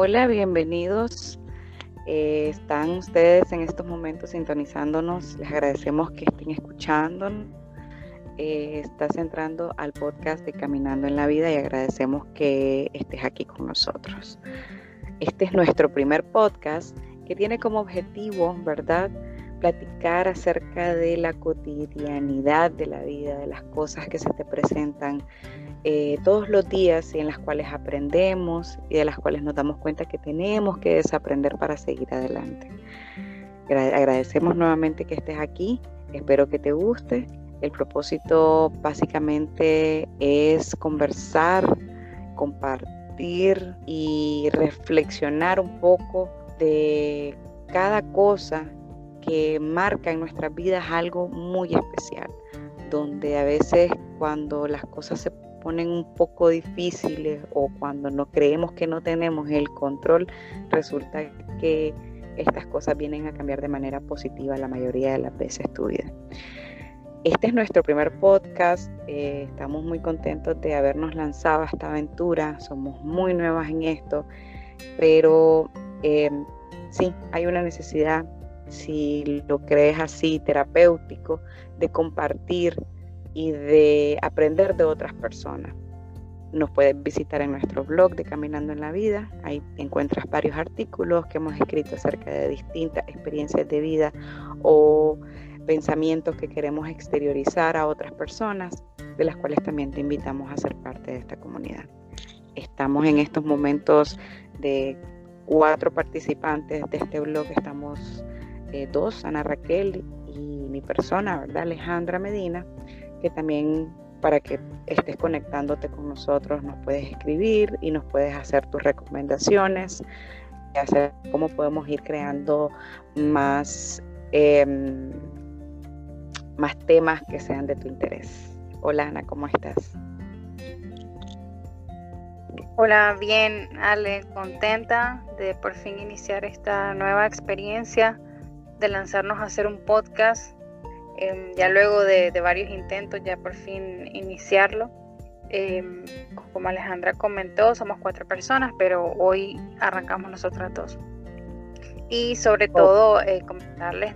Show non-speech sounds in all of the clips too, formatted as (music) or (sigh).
Hola, bienvenidos. Eh, están ustedes en estos momentos sintonizándonos. Les agradecemos que estén escuchándonos. Eh, estás entrando al podcast de Caminando en la Vida y agradecemos que estés aquí con nosotros. Este es nuestro primer podcast que tiene como objetivo, ¿verdad? Platicar acerca de la cotidianidad de la vida, de las cosas que se te presentan eh, todos los días y en las cuales aprendemos y de las cuales nos damos cuenta que tenemos que desaprender para seguir adelante. Agradecemos nuevamente que estés aquí, espero que te guste. El propósito básicamente es conversar, compartir y reflexionar un poco de cada cosa que marca en nuestras vidas algo muy especial, donde a veces cuando las cosas se ponen un poco difíciles o cuando no creemos que no tenemos el control, resulta que estas cosas vienen a cambiar de manera positiva la mayoría de las veces tu vida. Este es nuestro primer podcast, eh, estamos muy contentos de habernos lanzado a esta aventura, somos muy nuevas en esto, pero eh, sí, hay una necesidad, si lo crees así, terapéutico, de compartir y de aprender de otras personas. Nos puedes visitar en nuestro blog de Caminando en la Vida. Ahí encuentras varios artículos que hemos escrito acerca de distintas experiencias de vida o pensamientos que queremos exteriorizar a otras personas, de las cuales también te invitamos a ser parte de esta comunidad. Estamos en estos momentos de cuatro participantes de este blog. Estamos eh, dos, Ana Raquel y mi persona, ¿verdad? Alejandra Medina que también para que estés conectándote con nosotros nos puedes escribir y nos puedes hacer tus recomendaciones, hacer cómo podemos ir creando más, em, más temas que sean de tu interés. Hola Ana, ¿cómo estás? Hola, bien, Ale, contenta de por fin iniciar esta nueva experiencia de lanzarnos a hacer un podcast Em, ya luego de, varios intentos, ya por fin iniciarlo. Em, como Alejandra comentó, somos cuatro personas, pero hoy arrancamos nosotras dos. Y sobre todo, eh, comentarles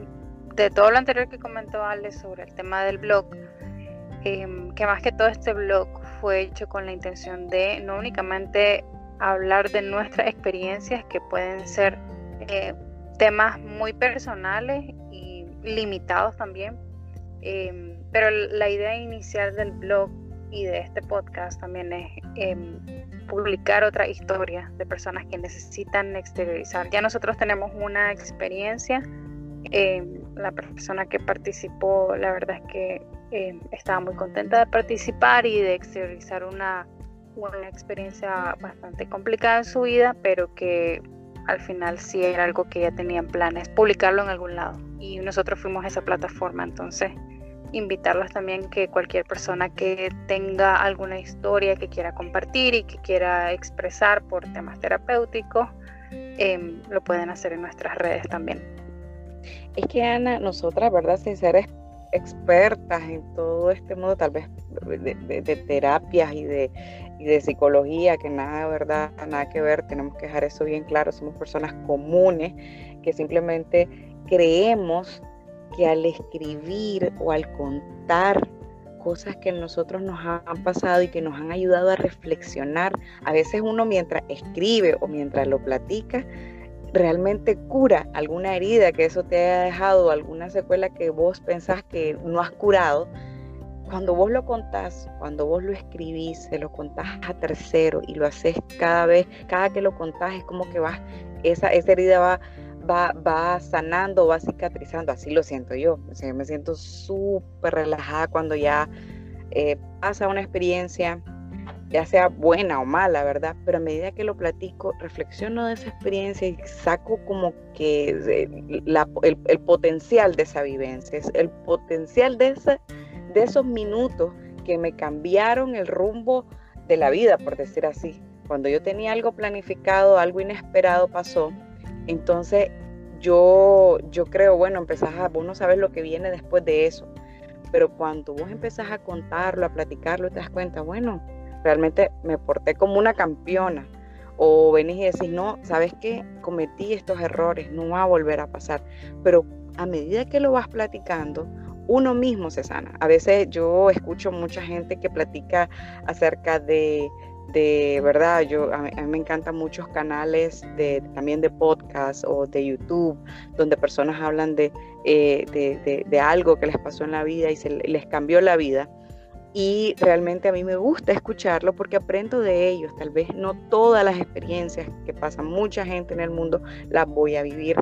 de todo lo anterior que comentó Ale sobre el tema del blog, em, que más que todo este blog fue hecho con la intención de no únicamente hablar de nuestras experiencias, que pueden ser eh, temas muy personales y limitados también, Em, pero la idea inicial del blog y de este podcast también es em, publicar otra historia de personas que necesitan exteriorizar. Ya nosotros tenemos una experiencia. Em, la persona que participó, la verdad es que estaba muy contenta de participar y de exteriorizar una, una experiencia bastante complicada en su vida, pero que al final sí era algo que ya tenían planes, publicarlo en algún lado. Y nosotros fuimos a esa plataforma, entonces invitarlos también que cualquier persona que tenga alguna historia que quiera compartir y que quiera expresar por temas terapéuticos, em, lo pueden hacer en nuestras redes también. Es que Ana, nosotras, ¿verdad? Sin ser expertas en todo este mundo, tal vez de, terapias y de, y de psicología, que nada, ¿verdad? Nada que ver, tenemos que dejar eso bien claro, somos personas comunes que simplemente creemos que al escribir o al contar cosas que nosotros nos han pasado y que nos han ayudado a reflexionar, a veces uno mientras escribe o mientras lo platica, realmente cura alguna herida que eso te haya dejado, alguna secuela que vos pensás que no has curado. Cuando vos lo contás, cuando vos lo escribís, se lo contás a tercero y lo haces cada vez, cada que lo contás es como que vas, esa, esa herida va va, sanando, va cicatrizando, así lo siento yo. me siento súper relajada cuando ya eh, pasa una experiencia, ya sea buena o mala, ¿verdad? Pero a medida que lo platico, reflexiono de esa experiencia y saco como que el, potencial de esa vivencia, el potencial de, de esos minutos que me cambiaron el rumbo de la vida, por decir así. Cuando yo tenía algo planificado, algo inesperado pasó, entonces yo, yo creo, bueno, empezás a, vos no sabes lo que viene después de eso, pero cuando vos empezás a contarlo, a platicarlo, te das cuenta, bueno, realmente me porté como una campeona O venís y decís, no, sabes que cometí estos errores, no va a volver a pasar. Pero a medida que lo vas platicando, uno mismo se sana. A veces yo escucho mucha gente que platica acerca de, de verdad, yo a mí, me encantan muchos canales de, también de podcast o de YouTube, donde personas hablan de, eh, de, de, algo que les pasó en la vida y se les cambió la vida. Y realmente a mí me gusta escucharlo porque aprendo de ellos. Tal vez no todas las experiencias que pasa mucha gente en el mundo las voy a vivir,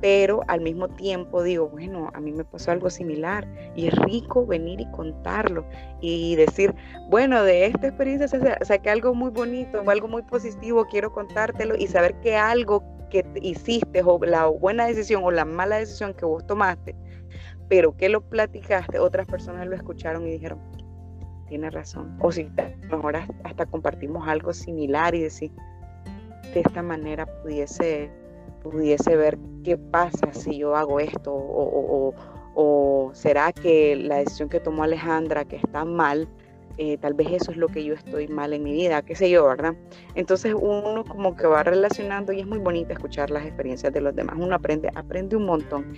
pero al mismo tiempo digo, bueno, a mí me pasó algo similar y es rico venir y contarlo y decir, bueno, de esta experiencia saqué algo muy bonito, algo muy positivo, quiero contártelo y saber que algo que hiciste o la buena decisión o la mala decisión que vos tomaste, pero que lo platicaste, otras personas lo escucharon y dijeron, tiene razón. O si mejor hasta compartimos algo similar y decir, de esta manera pudiese pudiese ver qué pasa si yo hago esto o, será que la decisión que tomó Alejandra que está mal, eh, tal vez eso es lo que yo estoy mal en mi vida, qué sé yo, ¿verdad? Entonces uno como que va relacionando y es muy bonito escuchar las experiencias de los demás, uno aprende, aprende un montón.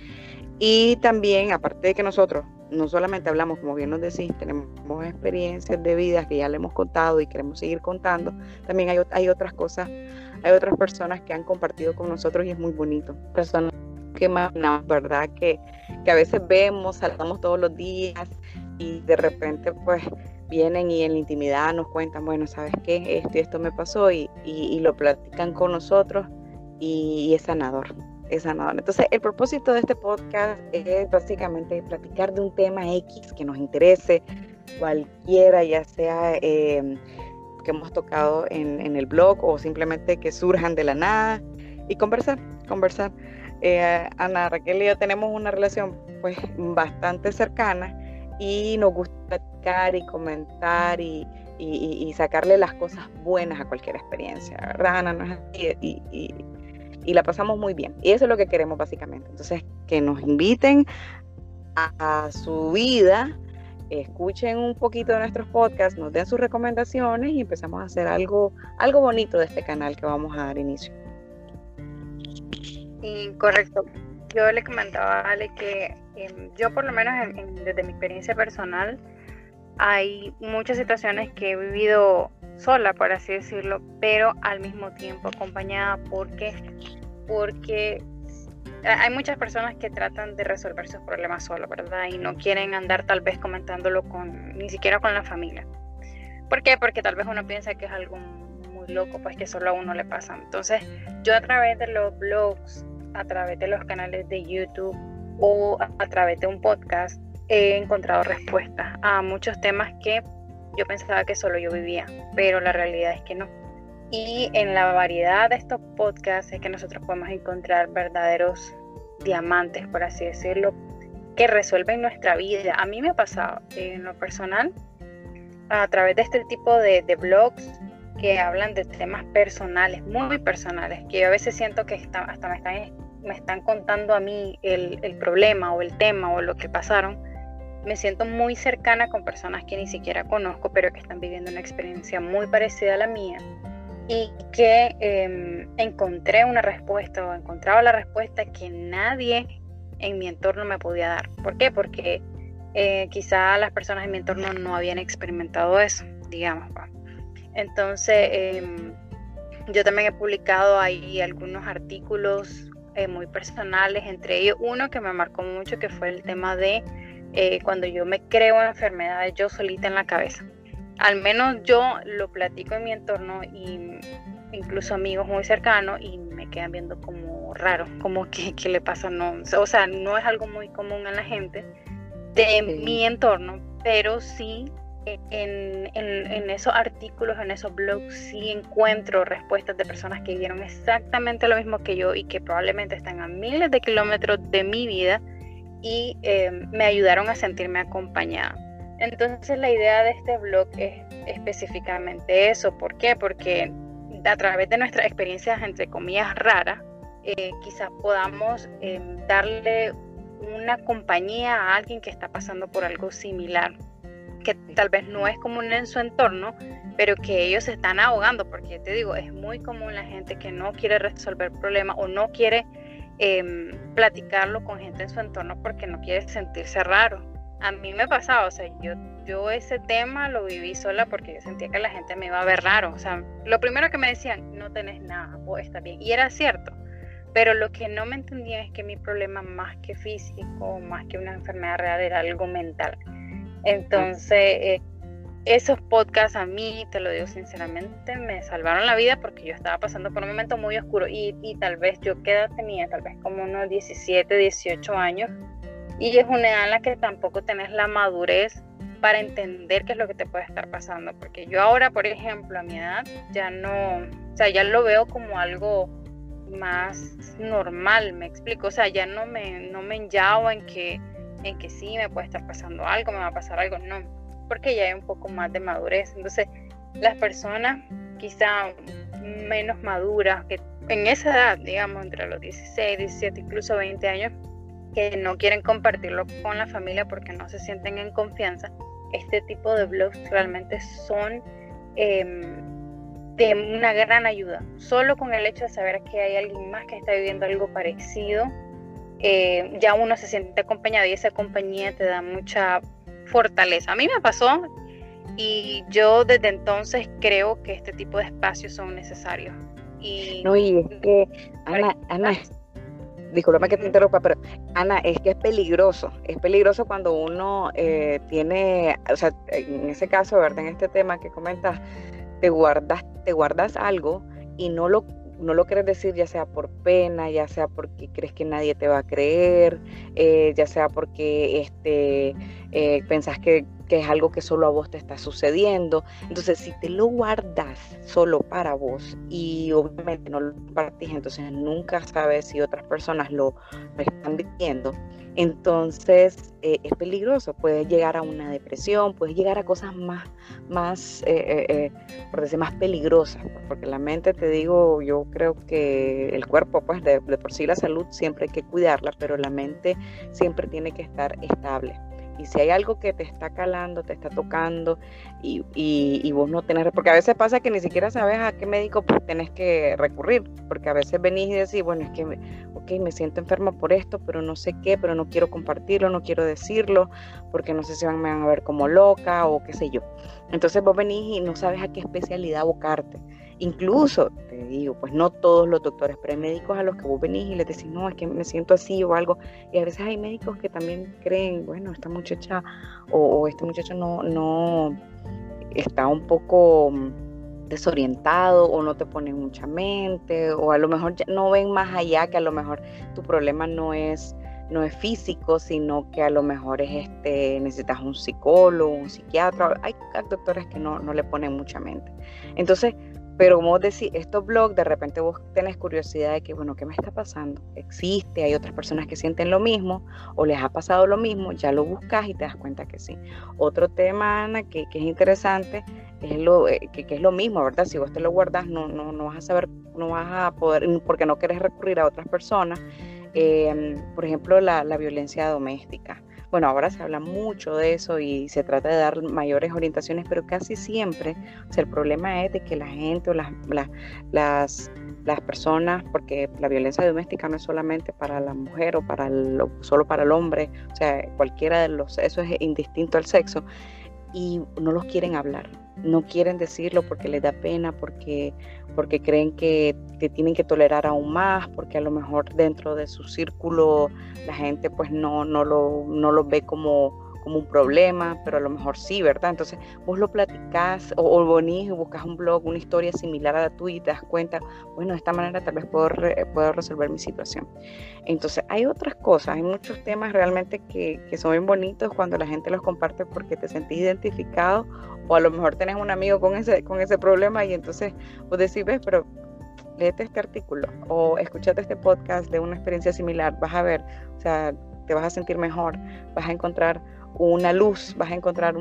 Y también, aparte de que nosotros no solamente hablamos, como bien nos decís, tenemos experiencias de vida que ya le hemos contado y queremos seguir contando, también hay, hay otras cosas hay otras personas que han compartido con nosotros y es muy bonito. Personas que más, ¿verdad? Que, que a veces vemos, saltamos todos los días y de repente pues vienen y en la intimidad nos cuentan, bueno, ¿sabes qué? Esto y esto me pasó y, y, lo platican con nosotros y, es sanador, es. Entonces, el propósito de este podcast es básicamente platicar de un tema X que nos interese, cualquiera, ya sea... Eh, que hemos tocado en, el blog o simplemente que surjan de la nada y conversar, conversar. Eh, Ana Raquel y yo tenemos una relación pues bastante cercana y nos gusta platicar y comentar y, y, sacarle las cosas buenas a cualquier experiencia, ¿verdad, Ana? Y, y, la pasamos muy bien. Y eso es lo que queremos básicamente. Entonces, que nos inviten a su vida escuchen un poquito de nuestros podcasts, nos den sus recomendaciones y empezamos a hacer algo, algo bonito de este canal que vamos a dar inicio. Y correcto. Yo le comentaba a Ale que em, yo por lo menos desde mi experiencia personal hay muchas situaciones que he vivido sola, por así decirlo, pero al mismo tiempo acompañada porque porque hay muchas personas que tratan de resolver sus problemas solo, ¿verdad? Y no quieren andar tal vez comentándolo con, ni siquiera con la familia. ¿Por qué? Porque tal vez uno piensa que es algo muy loco, pues que solo a uno le pasa. Entonces, yo a través de los blogs, a través de los canales de YouTube o a través de un podcast, he encontrado respuestas a muchos temas que yo pensaba que solo yo vivía, pero la realidad es que no. Y en la variedad de estos podcasts es que nosotros podemos encontrar verdaderos diamantes, por así decirlo, que resuelven nuestra vida. A mí me ha pasado en lo personal, a través de este tipo de, blogs que hablan de temas personales, muy personales, que yo a veces siento que hasta me están, me están contando a mí el, el problema o el tema o lo que pasaron. Me siento muy cercana con personas que ni siquiera conozco, pero que están viviendo una experiencia muy parecida a la mía y que em, encontré una respuesta o encontraba la respuesta que nadie en mi entorno me podía dar. ¿Por qué? Porque eh, quizá las personas en mi entorno no habían experimentado eso, digamos. Entonces, em, yo también he publicado ahí algunos artículos eh, muy personales, entre ellos uno que me marcó mucho, que fue el tema de eh, cuando yo me creo enfermedades yo solita en la cabeza. Al menos yo lo platico en mi entorno y incluso amigos muy cercanos y me quedan viendo como raro, como que, le pasa, no, o sea, no es algo muy común en la gente de mi entorno, pero sí en, en, esos artículos, en esos blogs, sí encuentro respuestas de personas que vieron exactamente lo mismo que yo y que probablemente están a miles de kilómetros de mi vida y eh, me ayudaron a sentirme acompañada. Entonces la idea de este blog es específicamente eso. ¿Por qué? Porque a través de nuestras experiencias, entre comillas, raras, eh, quizás podamos em, darle una compañía a alguien que está pasando por algo similar. que tal vez no es común en su entorno, pero que ellos se están ahogando, porque te digo, es muy común la gente que no quiere resolver problemas o no quiere em, platicarlo con gente en su entorno porque no quiere sentirse raro. A mí me pasaba, o sea, yo, yo ese tema lo viví sola porque yo sentía que la gente me iba a ver raro. O sea, lo primero que me decían, no tenés nada, vos está bien. Y era cierto. Pero lo que no me entendía es que mi problema más que físico, más que una enfermedad real, era algo mental. Entonces, eh, esos podcasts a mí, te lo digo sinceramente, me salvaron la vida porque yo estaba pasando por un momento muy oscuro y, y tal vez yo qué edad tenía, tal vez como unos 17, 18 años. Y es una edad en la que tampoco tenés la madurez para entender qué es lo que te puede estar pasando. Porque yo ahora, por ejemplo, a mi edad, ya no, o sea, ya lo veo como algo más normal, me explico, o sea, ya no me, no me en que, en que sí, me puede estar pasando algo, me va a pasar algo, no, porque ya hay un poco más de madurez. Entonces, las personas quizá menos maduras, que en esa edad, digamos, entre los 16, 17, incluso 20 años, que no quieren compartirlo con la familia porque no se sienten en confianza, este tipo de blogs realmente son... Eh, de una gran ayuda. Solo con el hecho de saber que hay alguien más que está viviendo algo parecido, eh, ya uno se siente acompañado y esa compañía te da mucha fortaleza. A mí me pasó y yo desde entonces creo que este tipo de espacios son necesarios. Y, no, y es que, Ana, Ana, disculpa que te interrumpa, pero Ana, es que es peligroso, es peligroso cuando uno eh, tiene, o sea, en ese caso, ¿verdad? En este tema que comentas, te guardas, te guardas algo y no lo, no lo quieres decir ya sea por pena, ya sea porque crees que nadie te va a creer, eh, ya sea porque este, eh, pensás que, que, es algo que solo a vos te está sucediendo. Entonces, si te lo guardas solo para vos y obviamente no lo compartís, entonces nunca sabes si otras personas lo, están viviendo entonces eh, es peligroso, puede llegar a una depresión, puede llegar a cosas más, más eh, eh, por decir, más peligrosas, porque la mente, te digo, yo creo que el cuerpo, pues de por sí la salud siempre hay que cuidarla, pero la mente siempre tiene que estar estable. Y si hay algo que te está calando, te está tocando y, y, vos no tenés, porque a veces pasa que ni siquiera sabes a qué médico pues, tenés que recurrir, porque a veces venís y decís, bueno, es que, ok, me siento enferma por esto, pero no sé qué, pero no quiero compartirlo, no quiero decirlo, porque no sé si me van a ver como loca o qué sé yo. Entonces vos venís y no sabes a qué especialidad abocarte. Incluso, te digo, pues no todos los doctores, pero hay médicos a los que vos venís y les decís, no, es que me siento así o algo. Y a veces hay médicos que también creen, bueno, esta muchacha o, este muchacho no, no está un poco mm, desorientado o no te pone mucha mente o a lo mejor no ven más allá que a lo mejor tu problema no es no es físico, sino que a lo mejor es este, necesitas un psicólogo, un psiquiatra. Hay doctores que no, no le ponen mucha mente. Entonces, pero como decís, estos blogs, de repente vos tenés curiosidad de que, bueno, ¿qué me está pasando? ¿Existe? ¿Hay otras personas que sienten lo mismo? ¿O les ha pasado lo mismo? Ya lo buscas y te das cuenta que sí. Otro tema, Ana, que, es interesante, es lo, eh, que, es lo mismo, ¿verdad? Si vos te lo guardas, no, no, no vas a saber, no vas a poder, porque no querés recurrir a otras personas. Em, por ejemplo, la, la violencia doméstica. Bueno, ahora se habla mucho de eso y se trata de dar mayores orientaciones, pero casi siempre, el problema es de que la gente o las, las, las personas, porque la violencia doméstica no es solamente para la mujer o para el, solo para el hombre, o sea, cualquiera de los, eso es indistinto al sexo, y no los quieren hablar, no quieren decirlo porque les da pena, porque, porque creen que, tienen que tolerar aún más, porque a lo mejor dentro de su círculo la gente pues no, no, lo, no lo ve como como un problema, pero a lo mejor sí, ¿verdad? Entonces vos lo platicás o, o venís y buscas un blog, una historia similar a la tuya y te das cuenta, bueno, de esta manera tal vez puedo, puedo resolver mi situación. Entonces hay otras cosas, hay muchos temas realmente que, que son bien bonitos cuando la gente los comparte porque te sentís identificado o a lo mejor tenés un amigo con ese, con ese problema y entonces vos decís, ves, pero léete este artículo o escúchate este podcast de una experiencia similar, vas a ver, o sea, te vas a sentir mejor, vas a encontrar una luz, vas a encontrar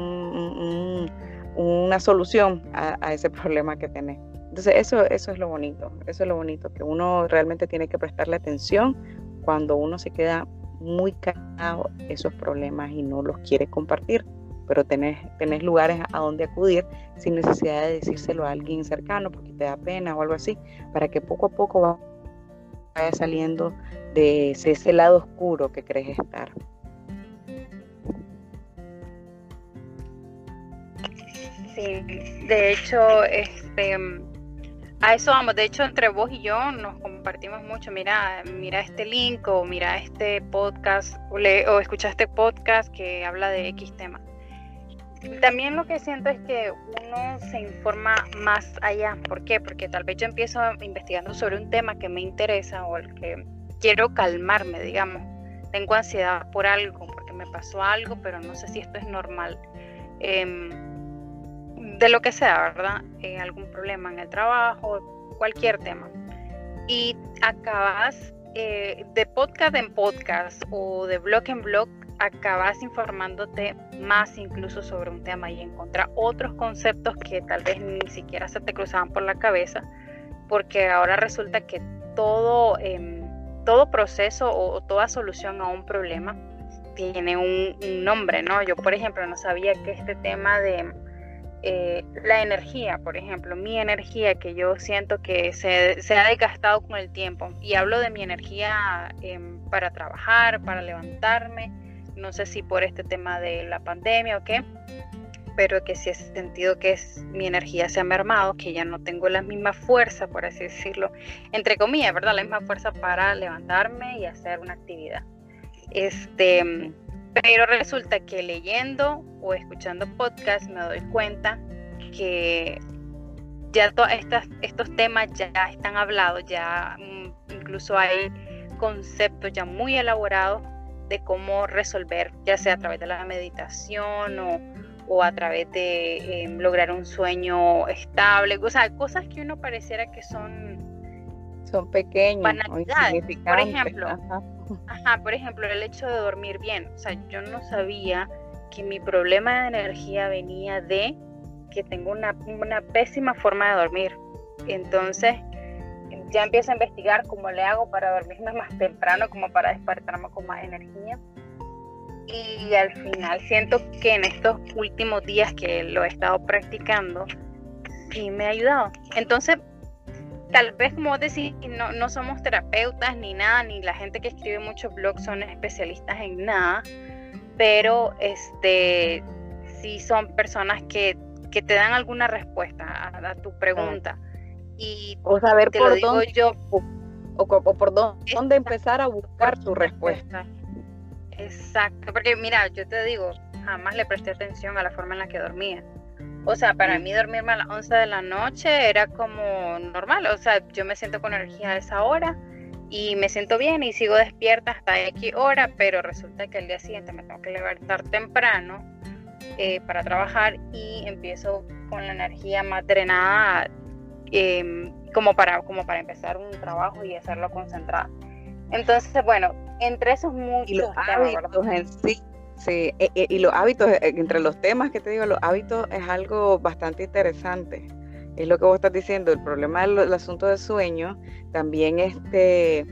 una solución a, ese problema que tenés. Entonces eso, eso es lo bonito, eso es lo bonito, que uno realmente tiene que prestarle atención cuando uno se queda muy callado esos problemas y no los quiere compartir. pero tenés, tenés lugares a donde acudir sin necesidad de decírselo a alguien cercano porque te da pena o algo así, para que poco a poco vaya saliendo de ese lado oscuro que crees estar. Sí, de hecho, este a eso vamos, de hecho entre vos y yo nos compartimos mucho, mira, mira este link o mira este podcast o, escucha este podcast que habla de X tema. También lo que siento es que uno se informa más allá. ¿Por qué? Porque tal vez yo empiezo investigando sobre un tema que me interesa o el que quiero calmarme, digamos. Tengo ansiedad por algo, porque me pasó algo, pero no sé si esto es normal. Eh, de lo que sea, ¿verdad? Eh, algún problema en el trabajo, cualquier tema. Y acabas eh, de podcast en podcast o de blog en blog, acabas informándote más incluso sobre un tema y encontrar otros conceptos que tal vez ni siquiera se te cruzaban por la cabeza, porque ahora resulta que todo, em, todo proceso o, toda solución a un problema tiene un, un nombre, ¿no? Yo, por ejemplo, no sabía que este tema de eh, la energía, por ejemplo, mi energía que yo siento que se, se ha desgastado con el tiempo. Y hablo de mi energía em, para trabajar, para levantarme, no sé si por este tema de la pandemia o qué, pero que sí he sentido que es, mi energía se ha mermado, que ya no tengo la misma fuerza, por así decirlo, entre comillas, ¿verdad? La misma fuerza para levantarme y hacer una actividad. Este pero resulta que leyendo o escuchando podcast me doy cuenta que ya todos estos temas ya están hablados, ya mm, incluso hay conceptos ya muy elaborados de cómo resolver, ya sea a través de la meditación o, a través de em, lograr un sueño estable, o sea, cosas que uno pareciera que son son pequeños, Por ejemplo, Ajá, por ejemplo, el hecho de dormir bien. O sea, yo no sabía que mi problema de energía venía de que tengo una, pésima forma de dormir. Entonces, ya empiezo a investigar cómo le hago para dormirme (laughs) más temprano, como para despertarme con más energía. Y al final siento que en estos últimos días que lo he estado practicando, sí me ha ayudado. Entonces, tal vez como decís, no, no somos terapeutas ni nada, ni la gente que escribe muchos blogs son especialistas en nada, pero este sí son personas que, te dan alguna respuesta a, tu pregunta. Y o saber por dónde yo o, por dónde empezar a buscar su respuesta. Exacto, porque mira, yo te digo, jamás le presté atención a la forma en la que dormía. O sea, para mí dormirme a las 11 de la noche era como normal. O sea, yo me siento con energía a esa hora y me siento bien y sigo despierta hasta X hora, pero resulta que el día siguiente me tengo que levantar temprano eh, para trabajar y empiezo con la energía más drenada em, como, para, como para empezar un trabajo y hacerlo concentrado. Entonces, bueno, entre esos muchos y los hábitos en sí Sí, e, e, y los hábitos, e, entre los temas que te digo, los hábitos es algo bastante interesante. Es lo que vos estás diciendo, el problema del asunto del sueño también este,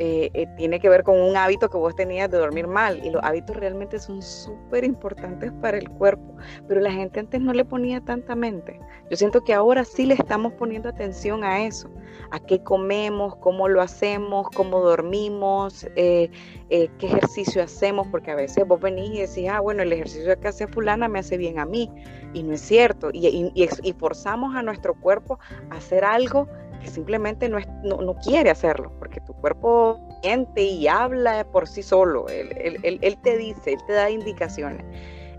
eh, eh, tiene que ver con un hábito que vos tenías de dormir mal y los hábitos realmente son súper importantes para el cuerpo, pero la gente antes no le ponía tanta mente. Yo siento que ahora sí le estamos poniendo atención a eso, a qué comemos, cómo lo hacemos, cómo dormimos, eh, qué ejercicio hacemos, porque a veces vos venís y decís, ah, bueno, el ejercicio que hace fulana me hace bien a mí, y no es cierto, y forzamos a nuestro cuerpo a hacer algo que simplemente no, no, quiere hacerlo, porque tu cuerpo siente y habla por sí solo, él, él, te dice, él te da indicaciones.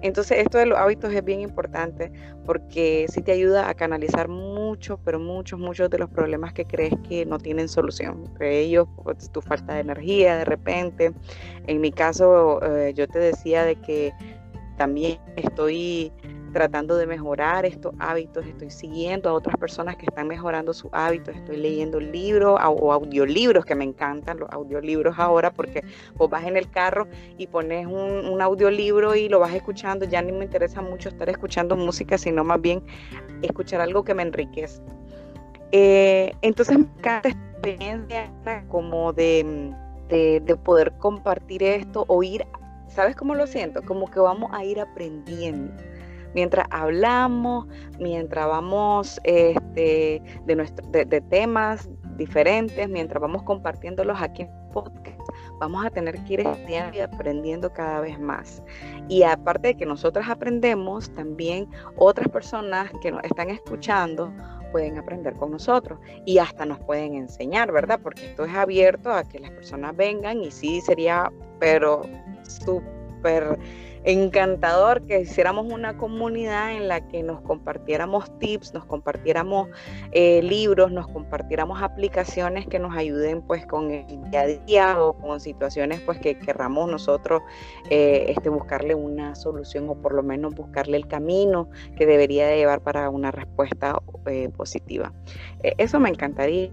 Entonces esto de los hábitos es bien importante porque sí te ayuda a canalizar muchos, pero muchos, muchos de los problemas que crees que no tienen solución. Entre ellos, pues, tu falta de energía de repente. En mi caso, eh, yo te decía de que también estoy tratando de mejorar estos hábitos, estoy siguiendo a otras personas que están mejorando sus hábitos, estoy leyendo libros o audiolibros que me encantan, los audiolibros ahora, porque vos vas en el carro y pones un, audiolibro y lo vas escuchando, ya ni me interesa mucho estar escuchando música, sino más bien escuchar algo que me enriquece. Eh, entonces me encanta esta experiencia como de, de, de poder compartir esto o ir ¿sabes cómo lo siento? Como que vamos a ir aprendiendo. Mientras hablamos, mientras vamos este, de, nuestro, de, temas diferentes, mientras vamos compartiéndolos aquí en podcast, vamos a tener que ir estudiando y aprendiendo cada vez más. Y aparte de que nosotras aprendemos, también otras personas que nos están escuchando pueden aprender con nosotros y hasta nos pueden enseñar, ¿verdad? Porque esto es abierto a que las personas vengan y sí sería, pero súper encantador que hiciéramos una comunidad en la que nos compartiéramos tips, nos compartiéramos eh, libros, nos compartiéramos aplicaciones que nos ayuden pues con el día a día o con situaciones pues que querramos nosotros eh, este, buscarle una solución o por lo menos buscarle el camino que debería de llevar para una respuesta eh, positiva. eso me encantaría,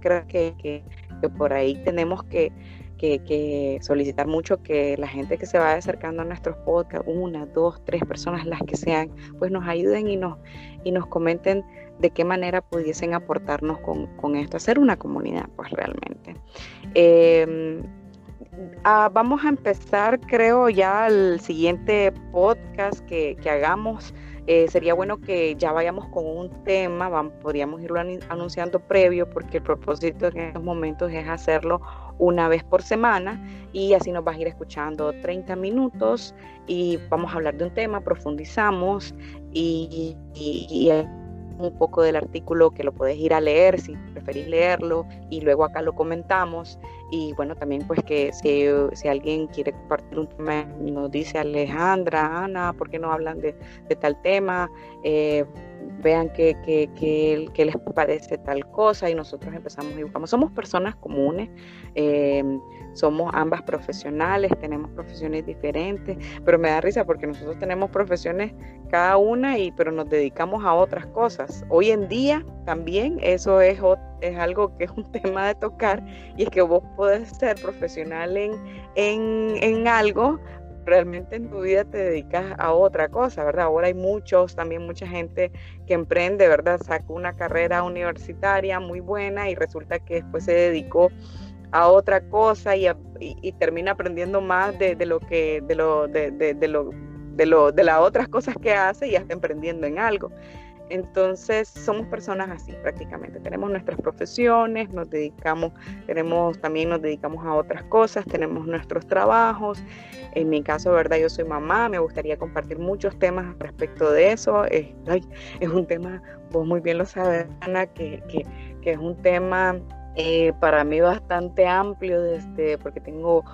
creo que, que por ahí tenemos que que, solicitar mucho que la gente que se vaya acercando a nuestros podcasts, una, dos, tres personas, las que sean, pues nos ayuden y nos, y nos comenten de qué manera pudiesen aportarnos con, esto, hacer una comunidad, pues realmente. Em, ah, vamos a empezar, creo, ya el siguiente podcast que, que hagamos. Eh, sería bueno que ya vayamos con un tema, vamos, podríamos irlo anunciando previo, porque el propósito en estos momentos es hacerlo una vez por semana y así nos vas a ir escuchando 30 minutos y vamos a hablar de un tema, profundizamos y, un poco del artículo que lo puedes ir a leer si preferís leerlo y luego acá lo comentamos y bueno también pues que si, si alguien quiere compartir un tema nos dice Alejandra, Ana, ¿por qué no hablan de, tal tema? Eh, vean qué, qué, les parece tal cosa y nosotros empezamos y buscamos. Somos personas comunes, eh, somos ambas profesionales, tenemos profesiones diferentes, pero me da risa porque nosotros tenemos profesiones cada una, y, pero nos dedicamos a otras cosas. Hoy en día también eso es, es algo que es un (laughs) tema de tocar y es que vos podés ser profesional en, en, en algo, realmente en tu vida te dedicas a otra cosa, ¿verdad? Ahora hay muchos, también mucha gente que emprende, ¿verdad? Sacó una carrera universitaria muy buena y resulta que después se dedicó a otra cosa y, termina aprendiendo más de, lo que, de lo, de, de, lo, de lo, de las otras cosas que hace y ya está emprendiendo en algo. Entonces somos personas así prácticamente. Tenemos nuestras profesiones, nos dedicamos, tenemos también nos dedicamos a otras cosas, tenemos nuestros trabajos. En mi caso, verdad, yo soy mamá, me gustaría compartir muchos temas respecto de eso. Es, un tema, vos muy bien lo sabes, Ana, que, que, que es un tema eh, para mí bastante amplio, desde, porque tengo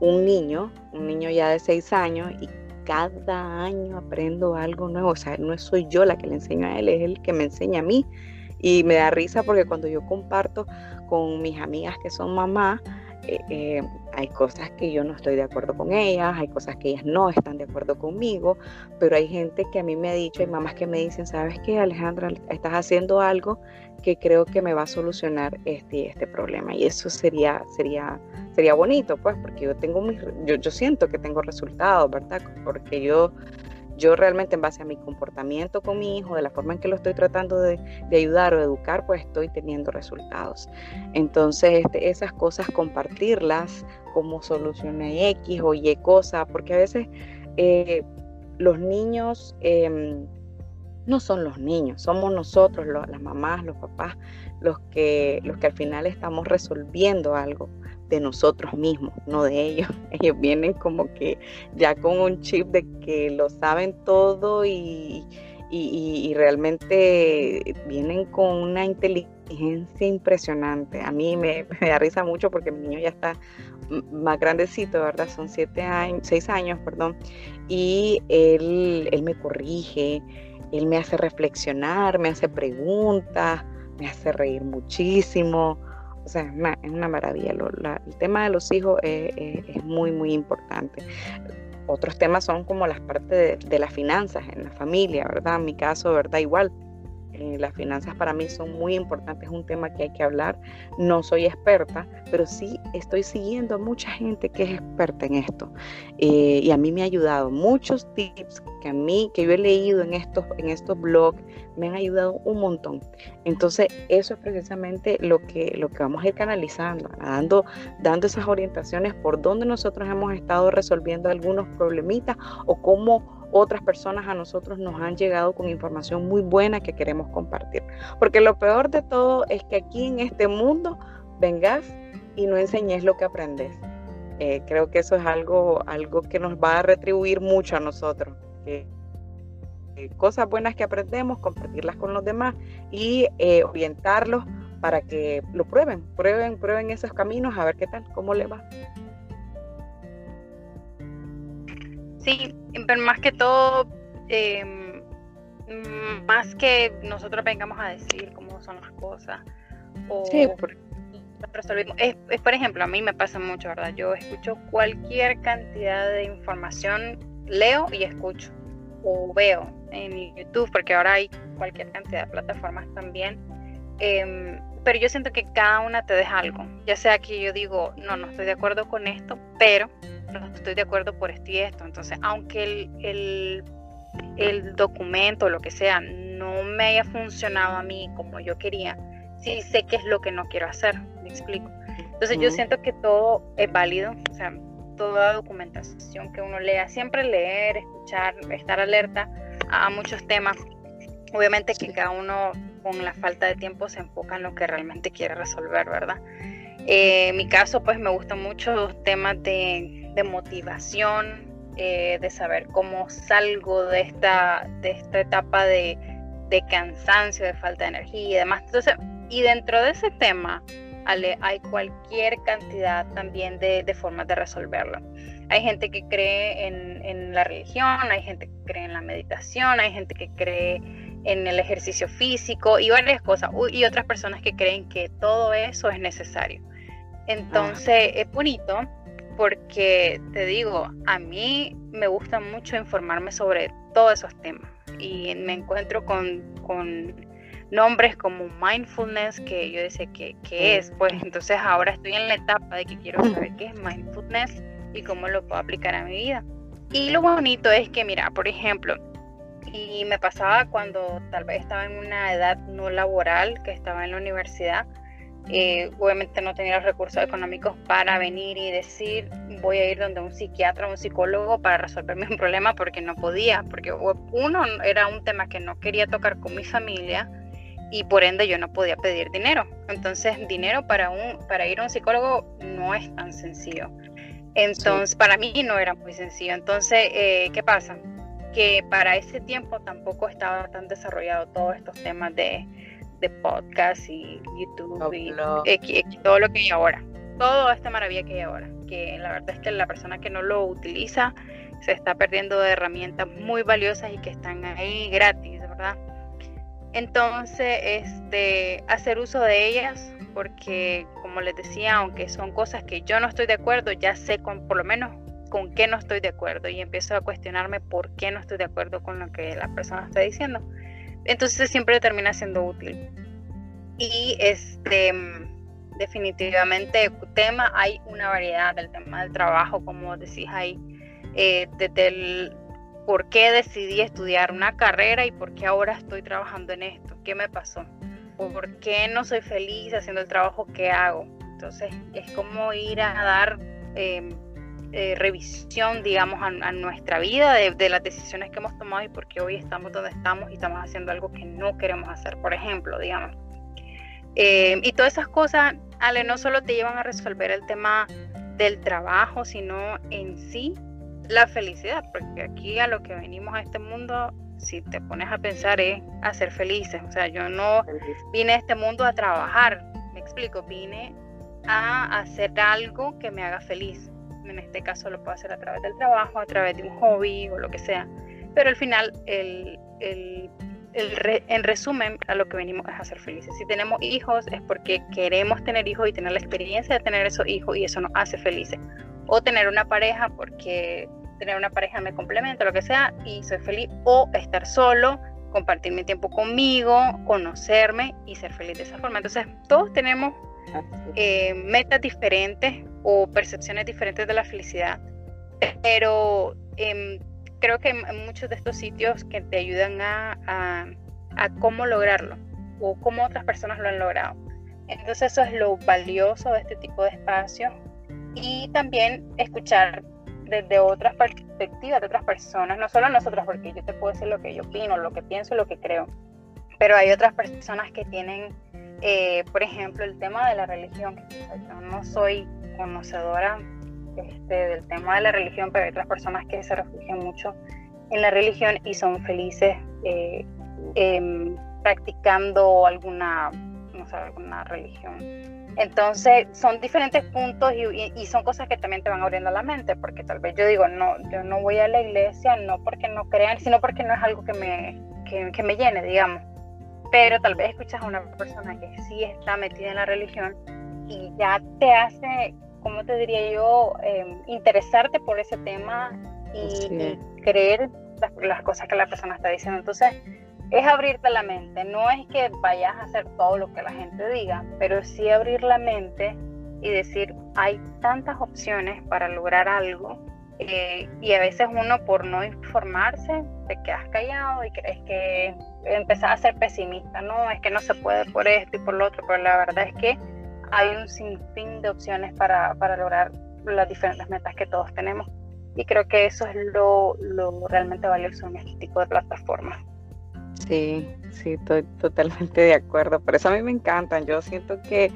un niño, un niño ya de seis años y cada año aprendo algo nuevo. O sea, no soy yo la que le enseño a él, es él que me enseña a mí. Y me da risa porque cuando yo comparto con mis amigas que son mamás, eh, eh, hay cosas que yo no estoy de acuerdo con ellas, hay cosas que ellas no están de acuerdo conmigo, pero hay gente que a mí me ha dicho, hay mamás que me dicen, ¿sabes qué, Alejandra? Estás haciendo algo que creo que me va a solucionar este, este problema. Y eso sería, sería, sería bonito, pues, porque yo tengo mis, yo, yo siento que tengo resultados, ¿verdad? Porque yo, yo realmente en base a mi comportamiento con mi hijo, de la forma en que lo estoy tratando de, de ayudar o educar, pues estoy teniendo resultados. Entonces, este, esas cosas, compartirlas como soluciones X o Y cosa, porque a veces eh, los niños... Eh, no son los niños, somos nosotros, las mamás, los papás, los que, los que al final estamos resolviendo algo de nosotros mismos, no de ellos. (laughs) Ellos vienen como que ya con un chip de que lo saben todo y, realmente vienen con una inteligencia impresionante. A mí me, (laughs) da risa mucho porque mi niño ya está más grandecito, ¿verdad? Son siete años, seis años, perdón, y él, él me corrige, él me hace reflexionar, me hace preguntas, me hace reír muchísimo. O sea, es una, maravilla. el tema de los hijos es, muy, muy importante. Otros temas son como las partes de, las finanzas en la familia, ¿verdad? En mi caso, ¿verdad? Igual. Eh, las finanzas para mí son muy importantes, es un tema que hay que hablar. No soy experta, pero sí estoy siguiendo a mucha gente que es experta en esto. Eh, y a mí me ha ayudado muchos tips que a mí, que yo he leído en estos, en estos blogs, me han ayudado un montón. Entonces, eso es precisamente lo que, lo que vamos a ir canalizando, dando, dando esas orientaciones por donde nosotros hemos estado resolviendo algunos problemitas o cómo otras personas a nosotros nos han llegado con información muy buena que queremos compartir. Porque lo peor de todo es que aquí en este mundo vengas y no enseñes lo que aprendes. Eh, creo que eso es algo, algo que nos va a retribuir mucho a nosotros. cosas buenas que aprendemos, compartirlas con los demás y eh, orientarlos para que lo prueben, prueben, prueben esos caminos a ver qué tal, cómo le va. Sí, pero más que todo, em, más que nosotros vengamos a decir cómo son las cosas o sí, Es, es, por ejemplo, a mí me pasa mucho, ¿verdad? Yo escucho cualquier cantidad de información, leo y escucho o veo en YouTube, porque ahora hay cualquier cantidad de plataformas también. Em, pero yo siento que cada una te deja algo, ya sea que yo digo, no, no estoy de acuerdo con esto, pero no estoy de acuerdo por esto y esto. Entonces, aunque el, el, el documento o lo que sea no me haya funcionado a mí como yo quería, sí sé qué es lo que no quiero hacer, me explico. Entonces yo siento que todo es válido, o sea, toda documentación que uno lea, siempre leer, escuchar, estar alerta a, muchos temas. Obviamente que cada uno con la falta de tiempo se enfoca en lo que realmente quiere resolver, ¿verdad? Eh, en mi caso, pues me gustan mucho los temas de, de motivación, eh, de saber cómo salgo de esta, de esta etapa de, de, cansancio, de falta de energía y demás. Entonces, y dentro de ese tema, Ale, hay cualquier cantidad también de, de formas de resolverlo. Hay gente que cree en, en, la religión, hay gente que cree en la meditación, hay gente que cree en el ejercicio físico y varias cosas, y otras personas que creen que todo eso es necesario. Entonces es bonito porque te digo, a mí me gusta mucho informarme sobre todos esos temas y me encuentro con, nombres como mindfulness que yo decía que, es, pues entonces ahora estoy en la etapa de que quiero saber qué es mindfulness y cómo lo puedo aplicar a mi vida. Y lo bonito es que, mira, por ejemplo, y me pasaba cuando tal vez estaba en una edad no laboral, que estaba en la universidad, eh, obviamente no tenía los recursos económicos para venir y decir voy a ir donde un psiquiatra o un psicólogo para resolverme un problema porque no podía, porque uno era un tema que no quería tocar con mi familia y por ende yo no podía pedir dinero. Entonces dinero para, un, para ir a un psicólogo no es tan sencillo. Entonces para mí no era muy sencillo. Entonces, eh, ¿qué pasa? Que para ese tiempo tampoco estaba tan desarrollado todos estos temas de de podcast y YouTube y, todo lo que hay ahora. Todo esta maravilla que hay ahora. Que la verdad es que la persona que no lo utiliza se está perdiendo de herramientas muy valiosas y que están ahí gratis, ¿verdad? Entonces, este, hacer uso de ellas, porque como les decía, aunque son cosas que yo no estoy de acuerdo, ya sé con, por lo menos con qué no estoy de acuerdo y empiezo a cuestionarme por qué no estoy de acuerdo con lo que la persona está diciendo entonces siempre termina siendo útil. Y este definitivamente tema hay una variedad del tema del trabajo, como decís ahí, eh, desde el por qué decidí estudiar una carrera y por qué ahora estoy trabajando en esto, qué me pasó, por qué no soy feliz haciendo el trabajo que hago. Entonces es como ir a dar em, eh, revisión, digamos, a, nuestra vida, de, las decisiones que hemos tomado y por qué hoy estamos donde estamos y estamos haciendo algo que no queremos hacer, por ejemplo, digamos. Eh, y todas esas cosas, Ale, no solo te llevan a resolver el tema del trabajo, sino en sí la felicidad, porque aquí a lo que venimos a este mundo, si te pones a pensar, es a ser felices. O sea, yo no vine a este mundo a trabajar, me explico, vine a hacer algo que me haga feliz en este caso lo puedo hacer a través del trabajo, a través de un hobby o lo que sea. Pero al final, el, el, en resumen, a lo que venimos es a ser felices. Si tenemos hijos es porque queremos tener hijos y tener la experiencia de tener esos hijos y eso nos hace felices. O tener una pareja porque tener una pareja me complementa, lo que sea, y soy feliz. O estar solo compartir mi tiempo conmigo, conocerme y ser feliz de esa forma. Entonces, todos tenemos eh, metas diferentes o percepciones diferentes de la felicidad, pero em, creo que muchos de estos sitios que te ayudan a cómo lograrlo o cómo otras personas lo han logrado. Entonces eso es lo valioso de este tipo de espacios y también escuchar desde otras perspectivas de otras personas, no solo nosotros, porque yo te puedo decir lo que yo opino, lo que pienso, lo que creo, pero hay otras personas que tienen, eh, por ejemplo, el tema de la religión. Yo no soy conocedora este, del tema de la religión, pero hay otras personas que se refugian mucho en la religión y son felices eh, em, practicando alguna, no sé, alguna religión entonces son diferentes puntos y, son cosas que también te van abriendo la mente, porque tal vez yo digo, no, yo no voy a la iglesia, no porque no crean, sino porque no es algo que me, que, me llene, digamos. Pero tal vez escuchas a una persona que sí está metida en la religión y ya te hace, ¿cómo te diría yo?, em, interesarte por ese tema y, creer las, las cosas que la persona está diciendo. Entonces, es abrirte la mente, no es que vayas a hacer todo lo que la gente diga, pero sí abrir la mente y decir, hay tantas opciones para lograr algo eh, y a veces uno por no informarse te quedas callado y crees que empezás a ser pesimista, no, es que no se puede por esto y por lo otro, pero la verdad es que hay un sinfín de opciones para, para lograr las diferentes metas que todos tenemos y creo que eso es lo, lo realmente valioso en este tipo de plataformas. Sí, sí, estoy totalmente de acuerdo. Por eso a mí me encantan. Yo siento que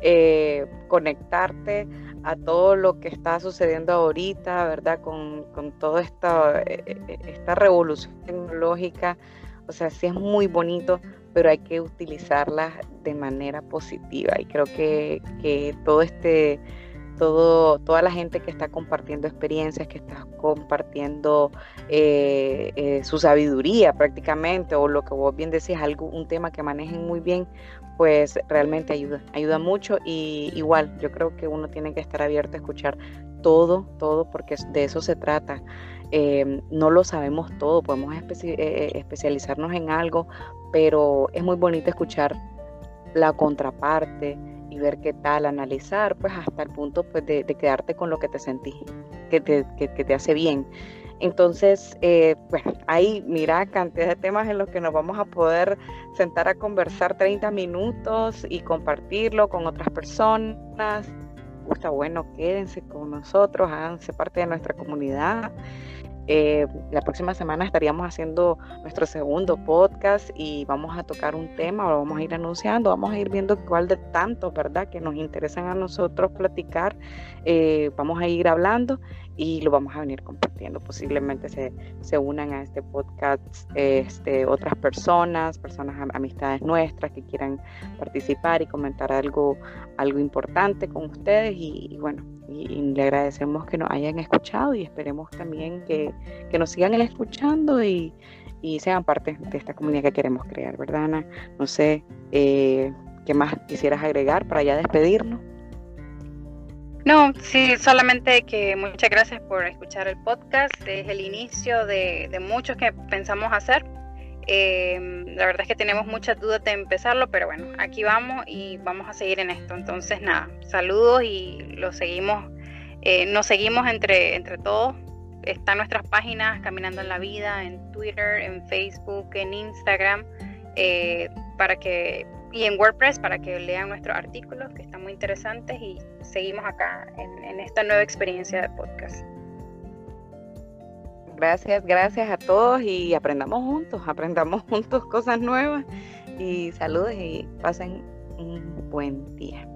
eh, conectarte a todo lo que está sucediendo ahorita, ¿verdad? Con, con toda esta, eh, esta revolución tecnológica, o sea, sí es muy bonito, pero hay que utilizarla de manera positiva. Y creo que, que todo este todo, toda la gente que está compartiendo experiencias, que está compartiendo eh, eh, su sabiduría prácticamente, o lo que vos bien decís, algo, un tema que manejen muy bien, pues realmente ayuda, ayuda mucho y igual yo creo que uno tiene que estar abierto a escuchar todo, todo, porque de eso se trata. Em, no lo sabemos todo, podemos eh, especializarnos en algo, pero es muy bonito escuchar la contraparte, y ver qué tal, analizar, pues hasta el punto pues, de, quedarte con lo que te sentís, que te, que, te hace bien. Entonces, eh, bueno, ahí mira cantidad de temas en los que nos vamos a poder sentar a conversar 30 minutos y compartirlo con otras personas. Está bueno, quédense con nosotros, háganse parte de nuestra comunidad. Eh, la próxima semana estaríamos haciendo nuestro segundo podcast y vamos a tocar un tema, lo vamos a ir anunciando, vamos a ir viendo cuál de tantos, ¿verdad?, que nos interesan a nosotros platicar, eh, vamos a ir hablando y lo vamos a venir compartiendo. Posiblemente se, se unan a este podcast este, otras personas, personas, amistades nuestras que quieran participar y comentar algo, algo importante con ustedes y, bueno, y, le agradecemos que nos hayan escuchado y esperemos también que, nos sigan escuchando y, y, sean parte de esta comunidad que queremos crear, ¿verdad, Ana? No sé, eh, ¿qué más quisieras agregar para ya despedirnos? No, sí, solamente que muchas gracias por escuchar el podcast. Es el inicio de, muchos que pensamos hacer. Eh, la verdad es que tenemos muchas dudas de empezarlo, pero bueno, aquí vamos y vamos a seguir en esto. Entonces, nada, saludos y lo seguimos, eh, nos seguimos entre, entre todos. Están nuestras páginas Caminando en la Vida en Twitter, en Facebook, en Instagram, eh, para que y en WordPress para que lean nuestros artículos que están muy interesantes y seguimos acá en, esta nueva experiencia de podcast. Gracias, gracias a todos y aprendamos juntos, aprendamos (laughs) juntos cosas nuevas y saludos y pasen un buen día.